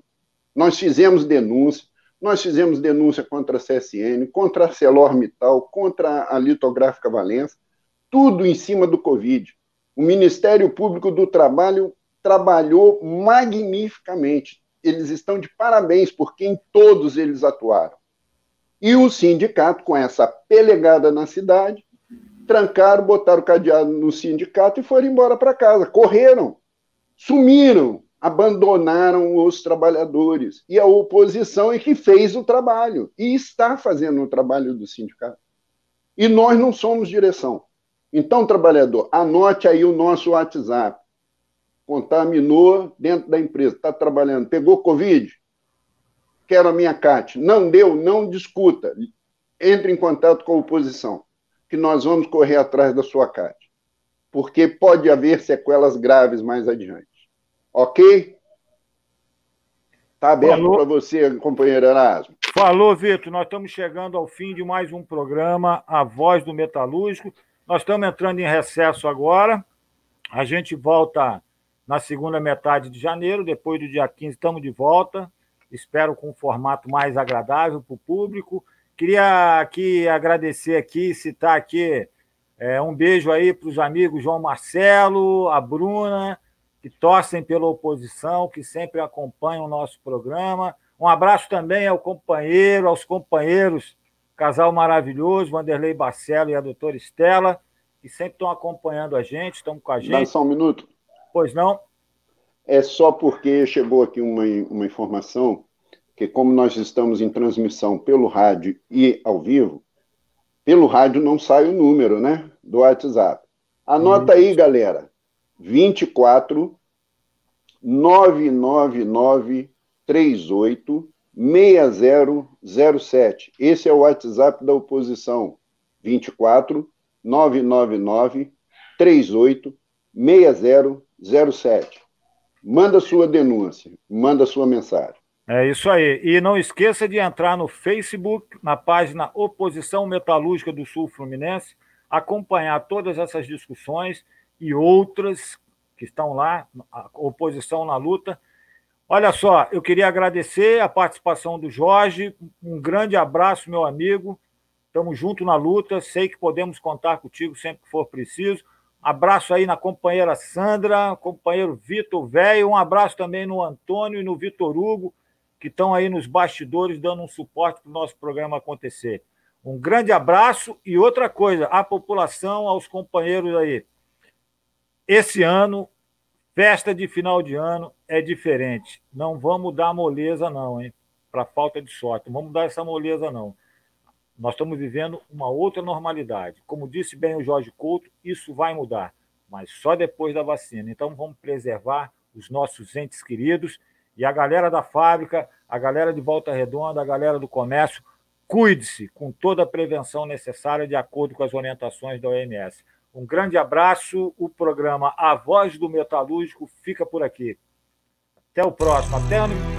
S3: Nós fizemos denúncia, nós fizemos denúncia contra a CSN, contra a ArcelorMittal, contra a Litográfica Valença, tudo em cima do Covid. O Ministério Público do Trabalho trabalhou magnificamente. Eles estão de parabéns, porque em todos eles atuaram. E o sindicato, com essa pelegada na cidade, trancaram, botaram o cadeado no sindicato e foram embora para casa. Correram, sumiram, abandonaram os trabalhadores. E a oposição é que fez o trabalho e está fazendo o trabalho do sindicato. E nós não somos direção. Então, trabalhador, anote aí o nosso WhatsApp. Contaminou dentro da empresa, está trabalhando, pegou Covid? Quero a minha CAT. Não deu, não discuta. entre em contato com a oposição, que nós vamos correr atrás da sua CAT, porque pode haver sequelas graves mais adiante. Ok? Está aberto para você, companheiro Erasmo.
S1: Falou, Vitor. Nós estamos chegando ao fim de mais um programa, A Voz do Metalúrgico. Nós estamos entrando em recesso agora. A gente volta na segunda metade de janeiro, depois do dia 15, estamos de volta. Espero com um formato mais agradável para o público. Queria aqui agradecer aqui, citar aqui é, um beijo aí para os amigos João Marcelo, a Bruna, que torcem pela oposição, que sempre acompanham o nosso programa. Um abraço também ao companheiro, aos companheiros, casal maravilhoso, Vanderlei Barcelo e a doutora Estela, que sempre estão acompanhando a gente, estão com a gente. Dá
S3: só um minuto.
S1: Pois não?
S3: É só porque chegou aqui uma, uma informação que, como nós estamos em transmissão pelo rádio e ao vivo, pelo rádio não sai o número, né? Do WhatsApp. Anota aí, galera. 24 999 38 6007. Esse é o WhatsApp da oposição. 24 999 38 6007. Manda sua denúncia, manda sua mensagem.
S1: É isso aí. E não esqueça de entrar no Facebook, na página Oposição Metalúrgica do Sul Fluminense, acompanhar todas essas discussões e outras que estão lá, oposição na luta. Olha só, eu queria agradecer a participação do Jorge. Um grande abraço, meu amigo. Estamos juntos na luta. Sei que podemos contar contigo sempre que for preciso. Abraço aí na companheira Sandra, companheiro Vitor Velho. Um abraço também no Antônio e no Vitor Hugo que estão aí nos bastidores dando um suporte para o nosso programa acontecer. Um grande abraço e outra coisa, a população, aos companheiros aí. Esse ano, festa de final de ano é diferente. Não vamos dar moleza, não, hein? Para falta de sorte. Não vamos dar essa moleza, não. Nós estamos vivendo uma outra normalidade. Como disse bem o Jorge Couto, isso vai mudar, mas só depois da vacina. Então vamos preservar os nossos entes queridos e a galera da fábrica, a galera de Volta Redonda, a galera do comércio, cuide-se com toda a prevenção necessária de acordo com as orientações da OMS. Um grande abraço. O programa A Voz do Metalúrgico fica por aqui. Até o próximo. Até ano